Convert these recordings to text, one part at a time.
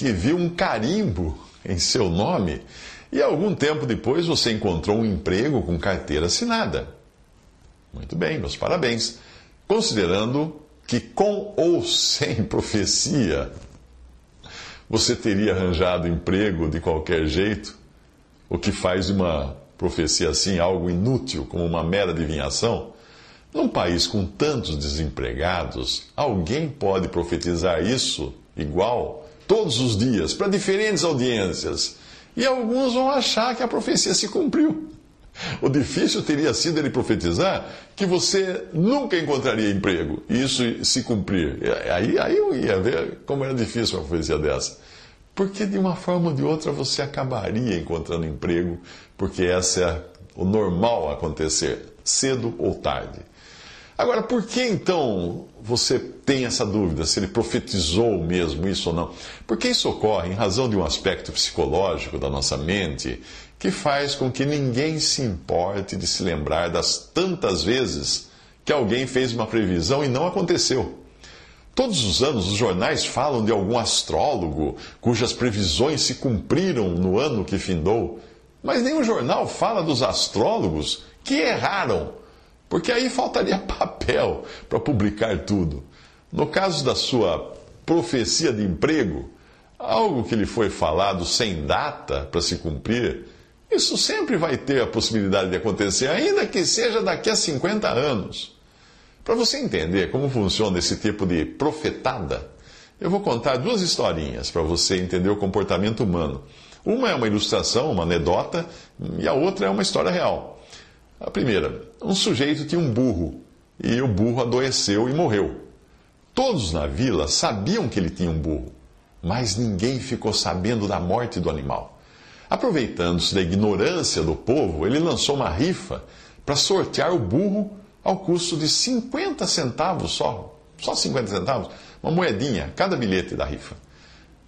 que viu um carimbo em seu nome e algum tempo depois você encontrou um emprego com carteira assinada. Muito bem, meus parabéns. Considerando que com ou sem profecia você teria arranjado emprego de qualquer jeito, o que faz de uma profecia assim algo inútil, como uma mera adivinhação. Num país com tantos desempregados, alguém pode profetizar isso igual todos os dias para diferentes audiências. E alguns vão achar que a profecia se cumpriu. O difícil teria sido ele profetizar que você nunca encontraria emprego e isso se cumprir. Aí, aí eu ia ver como era difícil uma profecia dessa. Porque de uma forma ou de outra você acabaria encontrando emprego, porque essa é o normal acontecer, cedo ou tarde. Agora, por que então você tem essa dúvida se ele profetizou mesmo isso ou não? Porque isso ocorre em razão de um aspecto psicológico da nossa mente que faz com que ninguém se importe de se lembrar das tantas vezes que alguém fez uma previsão e não aconteceu. Todos os anos os jornais falam de algum astrólogo cujas previsões se cumpriram no ano que findou, mas nenhum jornal fala dos astrólogos que erraram porque aí faltaria papel para publicar tudo. No caso da sua profecia de emprego, algo que lhe foi falado sem data para se cumprir, isso sempre vai ter a possibilidade de acontecer, ainda que seja daqui a 50 anos. Para você entender como funciona esse tipo de profetada, eu vou contar duas historinhas para você entender o comportamento humano. Uma é uma ilustração, uma anedota, e a outra é uma história real. A primeira, um sujeito tinha um burro e o burro adoeceu e morreu. Todos na vila sabiam que ele tinha um burro, mas ninguém ficou sabendo da morte do animal. Aproveitando-se da ignorância do povo, ele lançou uma rifa para sortear o burro ao custo de 50 centavos só. Só 50 centavos? Uma moedinha, cada bilhete da rifa.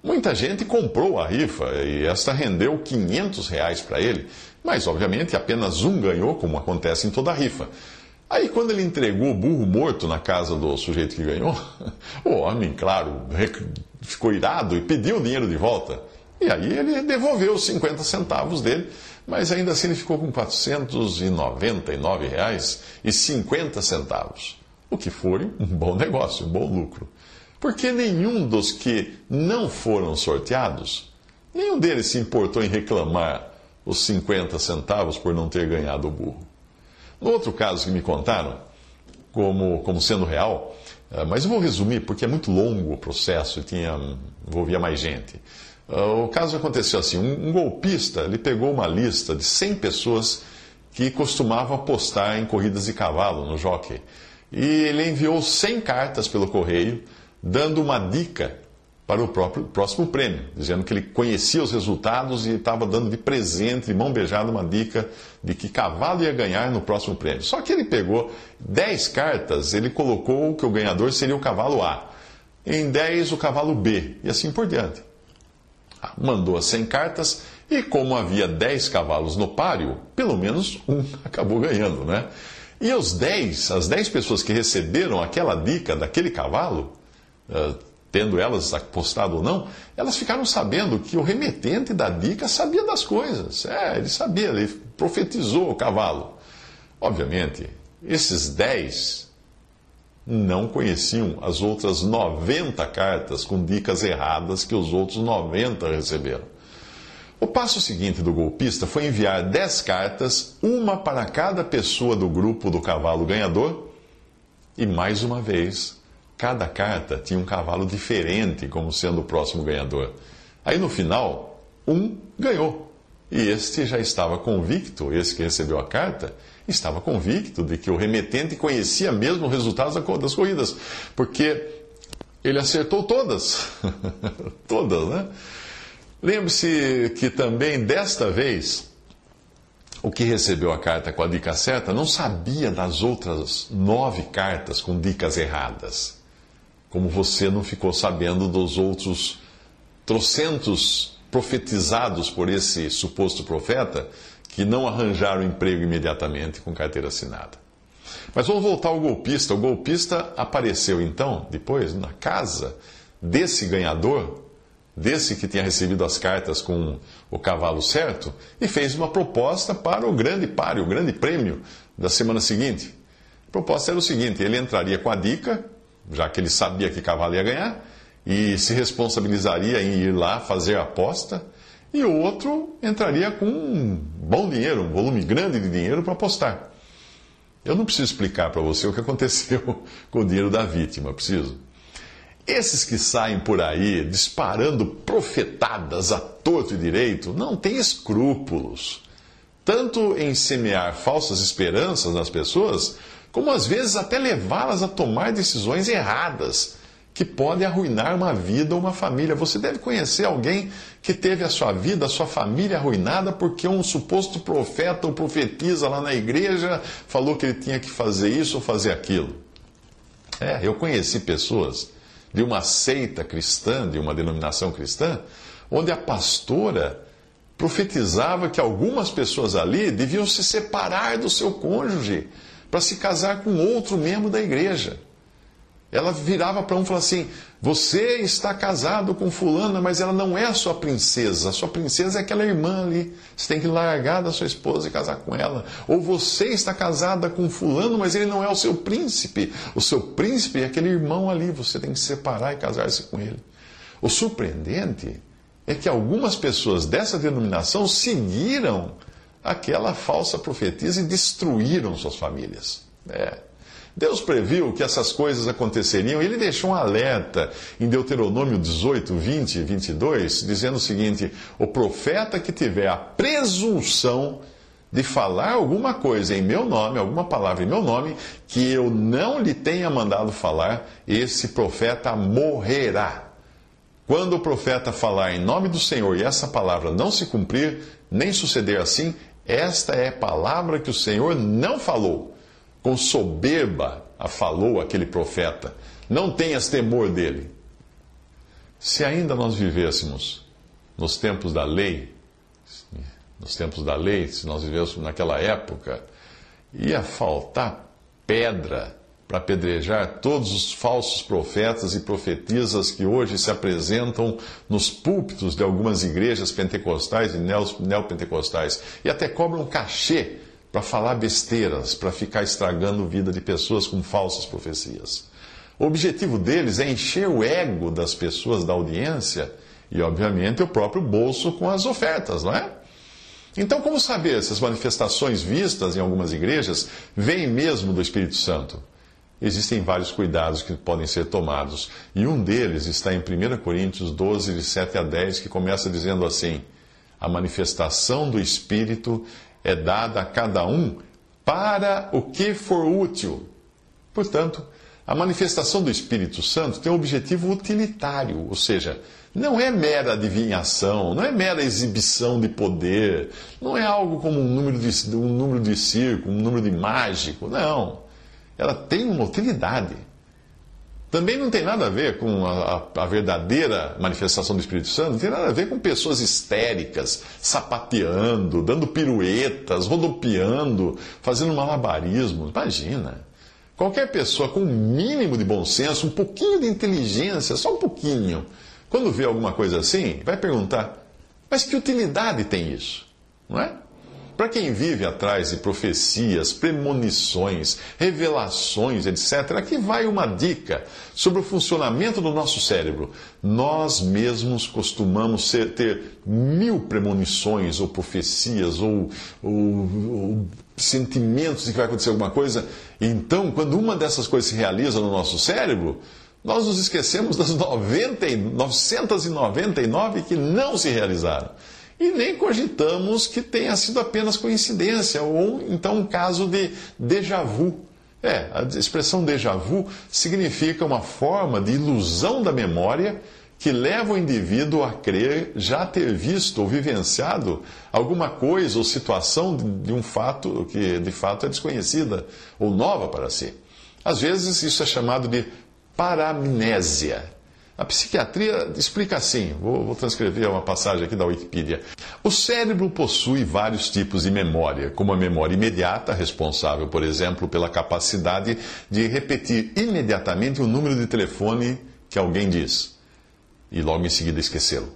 Muita gente comprou a rifa e esta rendeu 500 reais para ele, mas obviamente apenas um ganhou, como acontece em toda rifa. Aí, quando ele entregou o burro morto na casa do sujeito que ganhou, o homem, claro, ficou irado e pediu o dinheiro de volta. E aí ele devolveu os 50 centavos dele, mas ainda assim ele ficou com 499 reais e 50 centavos, o que foi um bom negócio, um bom lucro. Porque nenhum dos que não foram sorteados, nenhum deles se importou em reclamar os 50 centavos por não ter ganhado o burro. No outro caso que me contaram, como, como sendo real, mas eu vou resumir porque é muito longo o processo e tinha, envolvia mais gente. O caso aconteceu assim: um, um golpista ele pegou uma lista de 100 pessoas que costumavam apostar em corridas de cavalo no jockey. E ele enviou 100 cartas pelo correio dando uma dica para o próprio, próximo prêmio, dizendo que ele conhecia os resultados e estava dando de presente, de mão beijada, uma dica de que cavalo ia ganhar no próximo prêmio. Só que ele pegou 10 cartas, ele colocou que o ganhador seria o cavalo A, em 10 o cavalo B, e assim por diante. Mandou as 100 cartas e, como havia 10 cavalos no páreo, pelo menos um acabou ganhando, né? E os 10, as 10 pessoas que receberam aquela dica daquele cavalo, Uh, tendo elas apostado ou não, elas ficaram sabendo que o remetente da dica sabia das coisas. É, ele sabia, ele profetizou o cavalo. Obviamente, esses 10 não conheciam as outras 90 cartas com dicas erradas que os outros 90 receberam. O passo seguinte do golpista foi enviar 10 cartas, uma para cada pessoa do grupo do cavalo ganhador, e mais uma vez Cada carta tinha um cavalo diferente como sendo o próximo ganhador. Aí no final, um ganhou. E este já estava convicto, esse que recebeu a carta, estava convicto de que o remetente conhecia mesmo o resultado das corridas, porque ele acertou todas. todas, né? Lembre-se que também desta vez, o que recebeu a carta com a dica certa não sabia das outras nove cartas com dicas erradas. Como você não ficou sabendo dos outros trocentos profetizados por esse suposto profeta que não arranjaram emprego imediatamente com carteira assinada. Mas vamos voltar ao golpista. O golpista apareceu então, depois, na casa desse ganhador, desse que tinha recebido as cartas com o cavalo certo, e fez uma proposta para o grande páreo, o grande prêmio da semana seguinte. A proposta era o seguinte: ele entraria com a dica, já que ele sabia que cavalo ia ganhar, e se responsabilizaria em ir lá fazer a aposta, e o outro entraria com um bom dinheiro, um volume grande de dinheiro para apostar. Eu não preciso explicar para você o que aconteceu com o dinheiro da vítima, preciso. Esses que saem por aí disparando profetadas a torto e direito não têm escrúpulos, tanto em semear falsas esperanças nas pessoas, como às vezes até levá-las a tomar decisões erradas que podem arruinar uma vida ou uma família. Você deve conhecer alguém que teve a sua vida, a sua família arruinada porque um suposto profeta ou profetisa lá na igreja falou que ele tinha que fazer isso ou fazer aquilo. É, eu conheci pessoas de uma seita cristã, de uma denominação cristã, onde a pastora profetizava que algumas pessoas ali deviam se separar do seu cônjuge para se casar com outro membro da igreja. Ela virava para um e falava assim: Você está casado com Fulana, mas ela não é a sua princesa. A sua princesa é aquela irmã ali. Você tem que largar da sua esposa e casar com ela. Ou você está casada com Fulano, mas ele não é o seu príncipe. O seu príncipe é aquele irmão ali. Você tem que separar e casar-se com ele. O surpreendente é que algumas pessoas dessa denominação seguiram aquela falsa profetisa e destruíram suas famílias. É. Deus previu que essas coisas aconteceriam. Ele deixou um alerta em Deuteronômio 18, 20 e 22, dizendo o seguinte: O profeta que tiver a presunção de falar alguma coisa em meu nome, alguma palavra em meu nome, que eu não lhe tenha mandado falar, esse profeta morrerá. Quando o profeta falar em nome do Senhor e essa palavra não se cumprir, nem suceder assim, esta é a palavra que o Senhor não falou com soberba a falou aquele profeta: Não tenhas temor dele. Se ainda nós vivêssemos nos tempos da lei, nos tempos da lei, se nós vivêssemos naquela época, ia faltar pedra para apedrejar todos os falsos profetas e profetisas que hoje se apresentam nos púlpitos de algumas igrejas pentecostais e neopentecostais e até cobram cachê para falar besteiras, para ficar estragando a vida de pessoas com falsas profecias. O objetivo deles é encher o ego das pessoas da audiência e, obviamente, o próprio bolso com as ofertas, não é? Então, como saber se as manifestações vistas em algumas igrejas vêm mesmo do Espírito Santo? Existem vários cuidados que podem ser tomados, e um deles está em 1 Coríntios 12, de 7 a 10, que começa dizendo assim: A manifestação do Espírito é dada a cada um para o que for útil. Portanto, a manifestação do Espírito Santo tem um objetivo utilitário, ou seja, não é mera adivinhação, não é mera exibição de poder, não é algo como um número de, um número de circo, um número de mágico, não. Ela tem uma utilidade. Também não tem nada a ver com a, a, a, verdadeira manifestação do Espírito Santo, não tem nada a ver com pessoas histéricas, sapateando, dando piruetas, rodopiando, fazendo malabarismo. Imagina. Qualquer pessoa com um mínimo de bom senso, um pouquinho de inteligência, só um pouquinho, quando vê alguma coisa assim, vai perguntar: mas que utilidade tem isso? Não é? Para quem vive atrás de profecias, premonições, revelações, etc., aqui vai uma dica sobre o funcionamento do nosso cérebro. Nós mesmos costumamos ser, ter mil premonições, ou profecias, ou, ou, ou sentimentos de que vai acontecer alguma coisa. Então, quando uma dessas coisas se realiza no nosso cérebro, Nós nos esquecemos das 90, 999 que não se realizaram. E nem cogitamos que tenha sido apenas coincidência ou então um caso de déjà vu. É, a expressão déjà vu significa uma forma de ilusão da memória que leva o indivíduo a crer já ter visto ou vivenciado alguma coisa ou situação de um fato que de fato é desconhecida ou nova para si. Às vezes isso é chamado de paramnésia. A psiquiatria explica assim, vou, vou, transcrever uma passagem aqui da Wikipedia. O cérebro possui vários tipos de memória, como a memória imediata, responsável, por exemplo, pela capacidade de repetir imediatamente o número de telefone que alguém diz e logo em seguida esquecê-lo.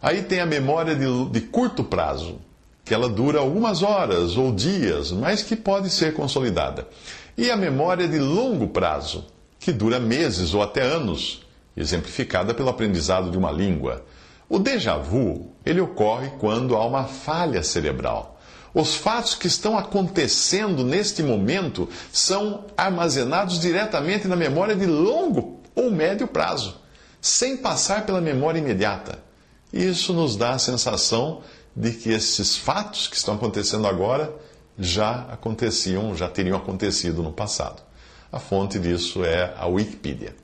Aí tem a memória de, de curto prazo, que ela dura algumas horas ou dias, mas que pode ser consolidada. E a memória de longo prazo, que dura meses ou até anos, exemplificada pelo aprendizado de uma língua. O déjà vu, ele ocorre quando há uma falha cerebral. Os fatos que estão acontecendo neste momento são armazenados diretamente na memória de longo ou médio prazo, sem passar pela memória imediata. Isso nos dá a sensação de que esses fatos que estão acontecendo agora já aconteciam, já teriam acontecido no passado. A fonte disso é a Wikipedia.